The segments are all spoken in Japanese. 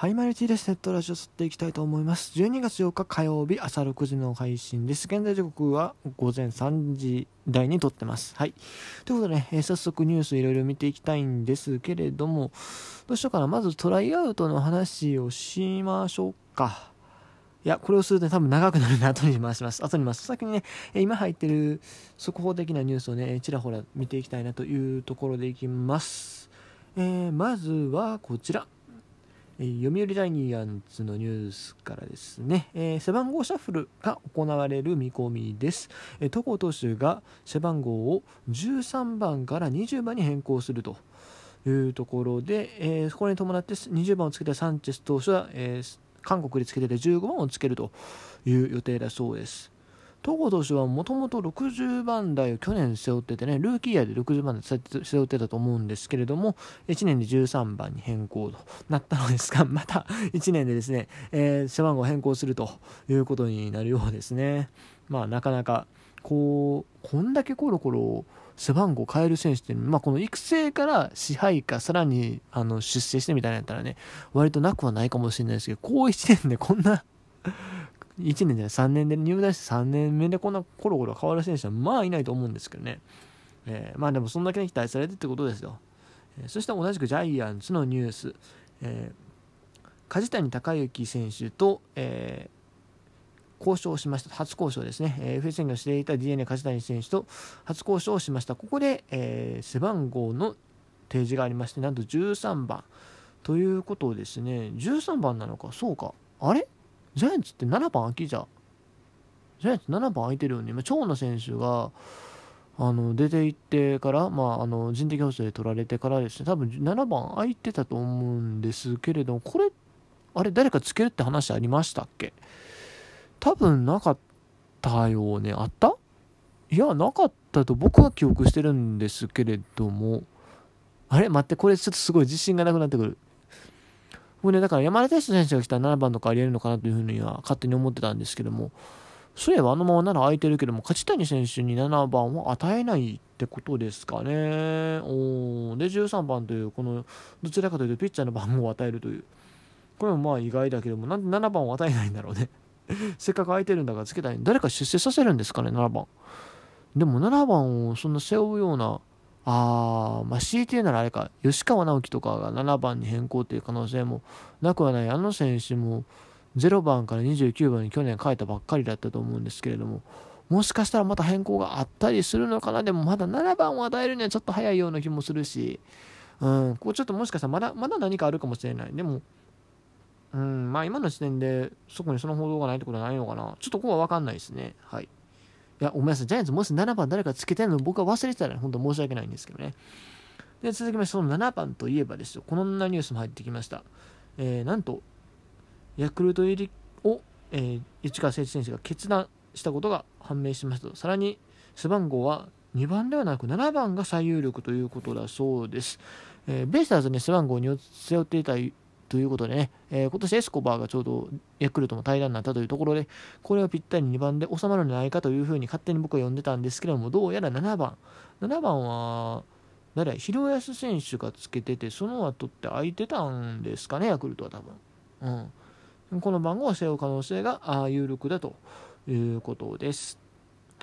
はい、マリティです。ネットラジオ撮っていきたいと思います。12月8日火曜日朝6時の配信です。現在時刻は午前3時台に撮ってます。はい。ということでね、えー、早速ニュースいろいろ見ていきたいんですけれども、どうしようかな。まずトライアウトの話をしましょうか。いや、これをすると多分長くなるので後に回します。後に回す。先にね、今入ってる速報的なニュースをね、ちらほら見ていきたいなというところでいきます。えー、まずはこちら。読売ジャイアンツのニュースからですね、えー、背番号シャッフルが行われる見込みです。えー、戸郷投手が背番号を13番から20番に変更するというところで、えー、そこに伴って20番をつけたサンチェス投手は、えー、韓国でつけてて15番をつけるという予定だそうです。戸郷投手はもともと60番台を去年背負っててね、ルーキーイヤーで60番台背負ってたと思うんですけれども、1年で13番に変更となったのですが、また1年でですね、えー、背番号変更するということになるようですね。まあ、なかなか、こう、こんだけコロコロ背番号変える選手って、まあ、この育成から支配下、さらにあの出世してみたいなやったらね、割となくはないかもしれないですけど、こう1年でこんな1年じゃない、3年で入団して3年目でこんなコロコロ変わる選手はまあいないと思うんですけどね。えー、まあでもそんだけ期待されてってことですよ。えー、そして同じくジャイアンツのニュース、えー、梶谷隆之選手と、えー、交渉しました。初交渉ですね。えー、FA 宣言をしていた DNA 梶谷選手と初交渉をしました。ここで、えー、背番号の提示がありまして、なんと13番。ということですね。13番なのか、そうか。あれ？ジャイアンツって7番空きじゃジャイアンツ7番空いてるよね。今長野選手があの出て行ってから、まあ、あの人的補正で取られてからですね。多分7番空いてたと思うんですけれどもこれあれ誰かつけるって話ありましたっけ？多分なかったよね。あった？いやなかったと僕は記憶してるんですけれども。あれ？待ってこれちょっとすごい自信がなくなってくる。僕ね、だから山田哲人選手が来たら7番とかありえるのかなというふうには勝手に思ってたんですけども、そういえばあのままなら空いてるけども、勝谷選手に7番は与えないってことですかね。おで、13番という、この、どちらかというとピッチャーの番号を与えるという。これもまあ意外だけども、なんで7番を与えないんだろうね。せっかく空いてるんだからつけたい。誰か出世させるんですかね、7番。でも7番をそんな背負うようなあまあ、強いて言うならあれか、吉川直樹とかが7番に変更という可能性もなくはない。あの選手も0番から29番に去年変えたばっかりだったと思うんですけれども、もしかしたらまた変更があったりするのかな。でもまだ7番を与えるにはちょっと早いような気もするし、うん、ここちょっともしかしたらまだまだ何かあるかもしれない。でも、うん、まあ今の時点でそこにその報道がないってことはないのかな。ちょっとここはわかんないですね。はい。いや、ごめんなさい。ジャイアンツもし7番誰かつけてるの僕は忘れてたら本当申し訳ないんですけどね。で、続きまして、その7番といえばですよ、こんなニュースも入ってきました。えー、なんと、ヤクルト入りを、えー、市川誠一選手が決断したことが判明しましたと。さらに、背番号は2番ではなく7番が最有力ということだそうです。えー、ベイスターズね、背番号に背負っていたということでね、えー、今年エスコバーがちょうどヤクルトも対談になったというところで、これはぴったり2番で収まるんじゃないかというふうに勝手に僕は呼んでたんですけども、どうやら7番。7番は、誰広安選手がつけてて、その後って空いてたんですかね、ヤクルトは多分。うん。この番号を背負う可能性が有力だということです。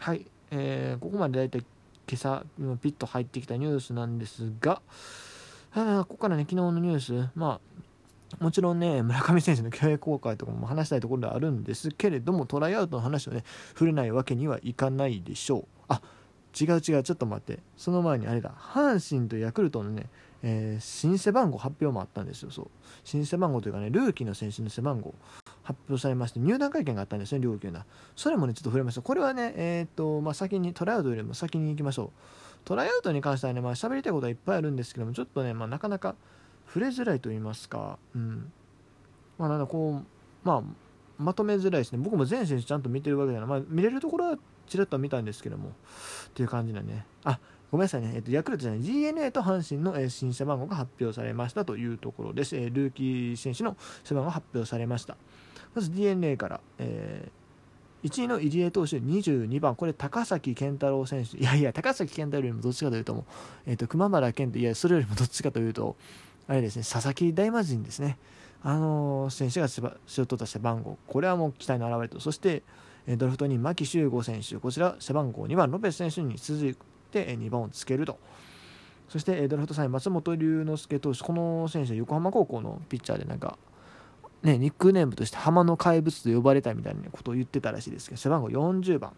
はい。えー、ここまでだいたい今朝、ピッと入ってきたニュースなんですが、あここからね、昨日のニュース、まあ、もちろんね、村上選手の競泳公開とかも話したいところではあるんですけれども、トライアウトの話をね、触れないわけにはいかないでしょう。あ違う違う、ちょっと待って。その前にあれだ、阪神とヤクルトのね、えー、新背番号発表もあったんですよ、そう。新背番号というかね、ルーキーの選手の背番号発表されまして、入団会見があったんですね、両球団。それもね、ちょっと触れました。これはね、えー、っと、まあ、先に、トライアウトよりも先に行きましょう。トライアウトに関してはね、まあ、喋りたいことはいっぱいあるんですけども、ちょっとね、まあ、なかなか、触れづらいと言いますか、うん。まあ、なんだこう、まあ、まとめづらいですね。僕も全選手ちゃんと見てるわけじゃない。まあ、見れるところはちらっと見たんですけども、っていう感じだね。あ、ごめんなさいね。えっと、ヤクルトじゃない、DNA と阪神の、えー、新背番号が発表されましたというところです。えー、ルーキー選手の背番号が発表されました。まず DNA から、えー、1位の入江投手22番、これ高崎健太郎選手、いやいや、高崎健太郎よりもどっちかというとえーと、熊原健と、いや、それよりもどっちかというと、あれですね、佐々木大魔神ですね。あの選手が背負った背番号、これはもう期待の表れと、そしてドラフトに牧秀悟選手、こちら背番号2番、ロペス選手に続いて2番をつけると。そしてドラフト3位、松本龍之介投手、この選手横浜高校のピッチャーで、なんか、ね、ニックネームとして浜の怪物と呼ばれたみたいなことを言ってたらしいですけど、背番号40番。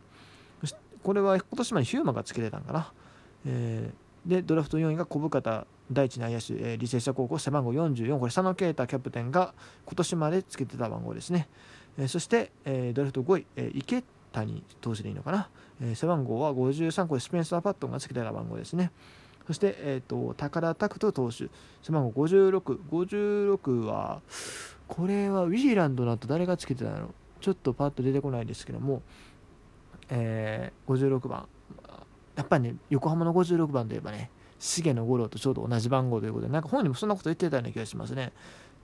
これは今年までヒューマがつけてたんかな。えー、で、ドラフト4位が小深田第一内野手、えー、履正社高校背番号44、これ佐野啓太キャプテンが今年までつけてた番号ですね。えー、そして、えー、ドラフト5位、えー、池谷投手でいいのかな。えー、背番号は53個でスペンサー・パットンがつけてた番号ですね。そして、えーと、高田拓人投手、背番号56、56は、これはウィーランドの後誰がつけてたの？ちょっとパッと出てこないですけども、えー、56番、やっぱりね、横浜の56番といえばね、重野五郎とちょうど同じ番号ということで、なんか本人もそんなこと言ってたような気がしますね。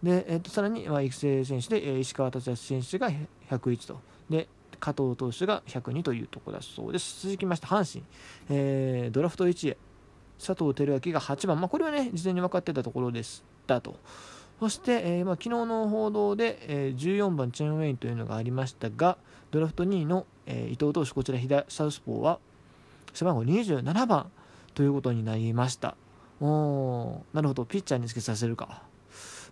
で、えー、とさらに、まあ、育成選手で、えー、石川達也選手が101と、で、加藤投手が102というところだそうです。続きまして、阪神、えー、ドラフト1位、佐藤輝明が8番、まあ、これはね、事前に分かってたところでしたと。そして、えーまあ、昨日の報道で、えー、14番チェン・ウェインというのがありましたが、ドラフト2位の、えー、伊藤投手、こちら左サウスポーは背番号27番ということになりました。おなるほど、ピッチャーにつけさせるか。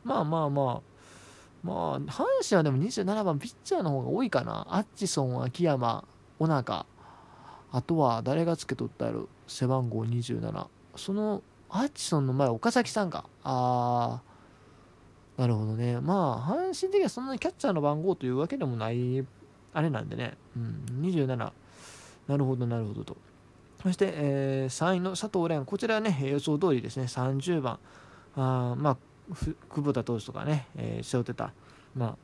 まあまあまあ、まあ、阪神はでも27番、ピッチャーの方が多いかな。アッチソン、秋山、尾中、あとは誰がつけとったやろ、背番号27。その、アッチソンの前、岡崎さんか。あー、なるほどね。まあ、阪神的にはそんなにキャッチャーの番号というわけでもない、あれなんでね。うん、27。なるほど、なるほどと。そして、えー、3位の佐藤蓮、こちらはね、予想通りですね、30番。あまあ、久保田投手とかね、えー、背負ってた、まあ、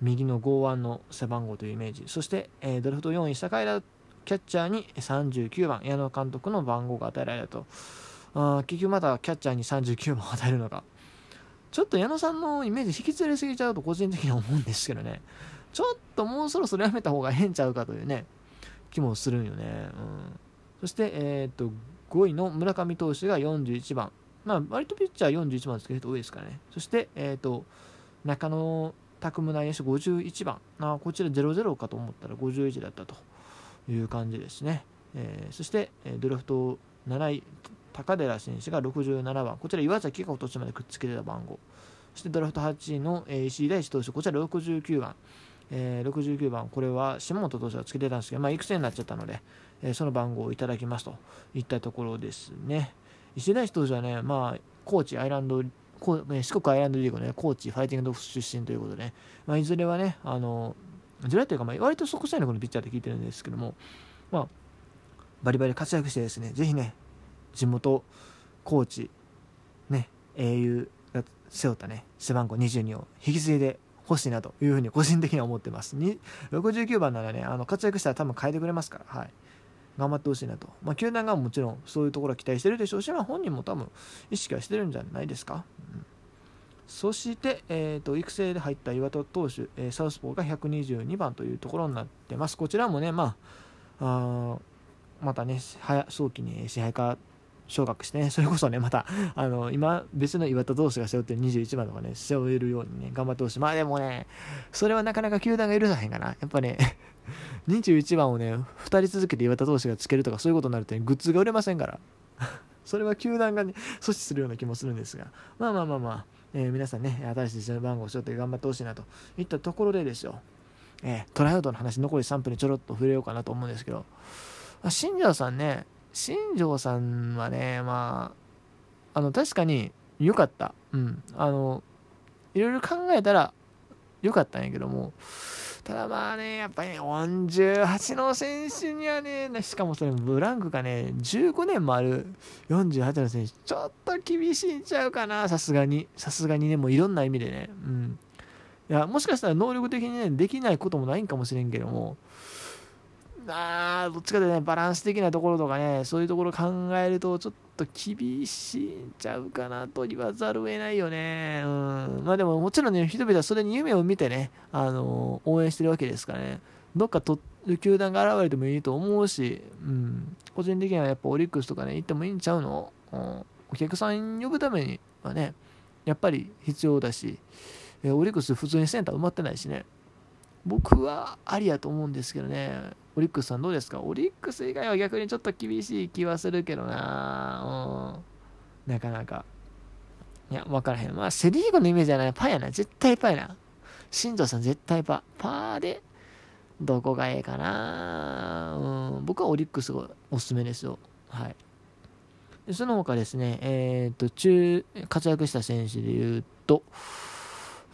右の剛腕の背番号というイメージ。そして、えー、ドラフト4位、坂井キャッチャーに39番、矢野監督の番号が与えられたと。あ結局またキャッチャーに39番を与えるのか。ちょっと矢野さんのイメージ引きずりすぎちゃうと個人的には思うんですけどね。ちょっともうそろそろやめた方がええんちゃうかというね、気もするんよね。うん、そして、えー、っと、5位の村上投手が41番。まあ、割とピッチャー41番つけると多いですからね。そして、えー、っと、中野拓夢内野手51番。あこちら00かと思ったら51だったと。いう感じですね。えー、そして、えドラフト7位、高寺選手が67番、こちら岩崎が今年までくっつけてた番号。そしてドラフト8位の、石井大志投手、こちら69番。えー、69番、これは下本投手がつけてたんですけど、まあ、育成になっちゃったので、えー、その番号をいただきますといったところですね。石井大志投手はね、まあ、高知アイランド、四国アイランドリーグの、ね、高知ファイティングドフ出身ということで、ね、まあ、いずれはね、あのずらというか、まあ、割とそこさえのこのピッチャーって聞いてるんですけども、まあ、バリバリ活躍してですね、ぜひね、地元、高知、ね、英雄が背負ったね、背番号22を引き継いでほしいなというふうに個人的には思ってます。69番ならね、あの活躍したら多分変えてくれますから、はい。頑張ってほしいなと。まあ、球団がもちろんそういうところは期待してるでしょうし、まあ、本人も多分意識はしてるんじゃないですか。うんそして、えーと、育成で入った岩田投手、えー、サウスポーが122番というところになってます。こちらもね、まあ、あまたね、早早期に支配下昇格してね、それこそね、また、あの、今、別の岩田投手が背負ってる21番とかね、背負えるようにね、頑張ってほしい。まあでもね、それはなかなか球団が許さへんかな。やっぱね、21番をね、2人続けて岩田投手がつけるとか、そういうことになると、ね、グッズが売れませんから。それは球団がね、阻止するような気もするんですが、まあまあまあまあ、えー、皆さんね、新しい電話番号をしようって頑張ってほしいなといったところでですよ、えー、トライアウトの話、残り3分にちょろっと触れようかなと思うんですけど、新庄さんね、新庄さんはね、まあ、あの、確かに良かった。うん。あの、いろいろ考えたら良かったんやけども、ただまあね、やっぱり、ね、48の選手にはね、しかもそれブランクがね、15年もある48の選手、ちょっと厳しいんちゃうかな、さすがに。さすがにね、もういろんな意味でね。うん。いや、もしかしたら能力的にね、できないこともないんかもしれんけども、あどっちかでね、バランス的なところとかね、そういうところ考えると、ちょっと厳しいんちゃうかなと言わざるを得ないよね。うん。まあでも、もちろんね、人々はそれに夢を見てね、あのー、応援してるわけですからね。どっかと球団が現れてもいいと思うし、うん。個人的にはやっぱオリックスとかね、行ってもいいんちゃうの、うん、お客さん呼ぶためにはね、やっぱり必要だし、えー、オリックス普通にセンター埋まってないしね。僕はありやと思うんですけどね。オリックスさんどうですか？オリックス以外は逆にちょっと厳しい気はするけどなうん。なかなか。いや、わからへん。まあ、セリーグのイメージはない。パやな。絶対パやな。新庄さん絶対パ。パーで、どこがええかなうん。僕はオリックスがおすすめですよ。はい。でその他ですね、えっ、ー、と、中、活躍した選手で言うと、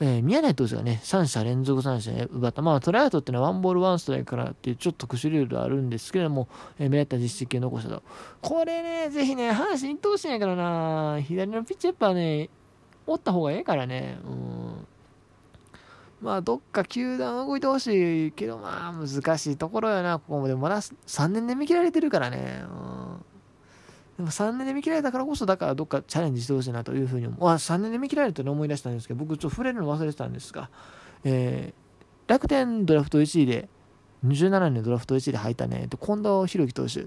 えー、宮内投手がね、3者連続三者奪った。まあ、トライアウトっていうのはワンボールワンストライクからっていうちょっと特殊ルールあるんですけれども、えー、目立った実績を残したと。これね、ぜひね、阪神投手やからな、左のピッチやっぱね、おった方がええからね、うん。まあ、どっか球団動いてほしいけど、まあ、難しいところやな、ここまでも。まだ3年で見切られてるからね。うんでも3年で見切られたからこそ、だからどっかチャレンジしてほしいなというふうに思う。あ、3年で見切られたの思い出したんですけど、僕ちょっと触れるの忘れてたんですが、えー、楽天ドラフト1位で、27年のドラフト1位で入ったね、近藤弘樹投手、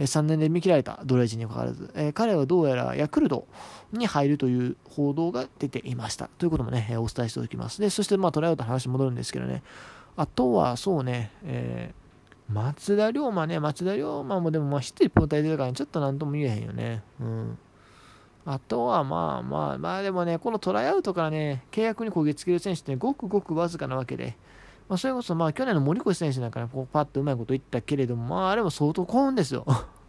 え、3年で見切られたドラ1にかかわらず、えー、彼はどうやらヤクルトに入るという報道が出ていました。ということもね、えー、お伝えしておきます。で、そしてまあトライアウトの話戻るんですけどね、あとはそうね、えー松田龍馬ね、松田龍馬もでもまあ一人交代出るから、ちょっとなんとも言えへんよね。うん。あとはまあまあまあでもね、このトライアウトからね、契約にこぎつける選手ってごくごくわずかなわけで、まあ、それこそまあ去年の森越選手なんかね、こうパッとうまいこと言ったけれども、まああれも相当幸運ですよ。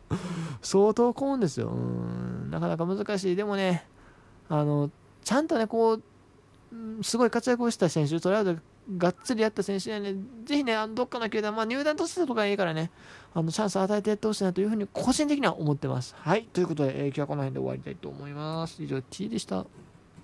相当幸運ですよ。うん。なかなか難しい。でもね、あの、ちゃんとね、こう、すごい活躍をした選手、トライアウトがっつりやった選手にね、ぜひね、あのどっかの球団、まあ、入団としてとかいいからね、あのチャンスを与えてやってほしいなというふうに個人的には思ってます。はい、ということで、えー、今日はこの辺で終わりたいと思います。以上、T でした。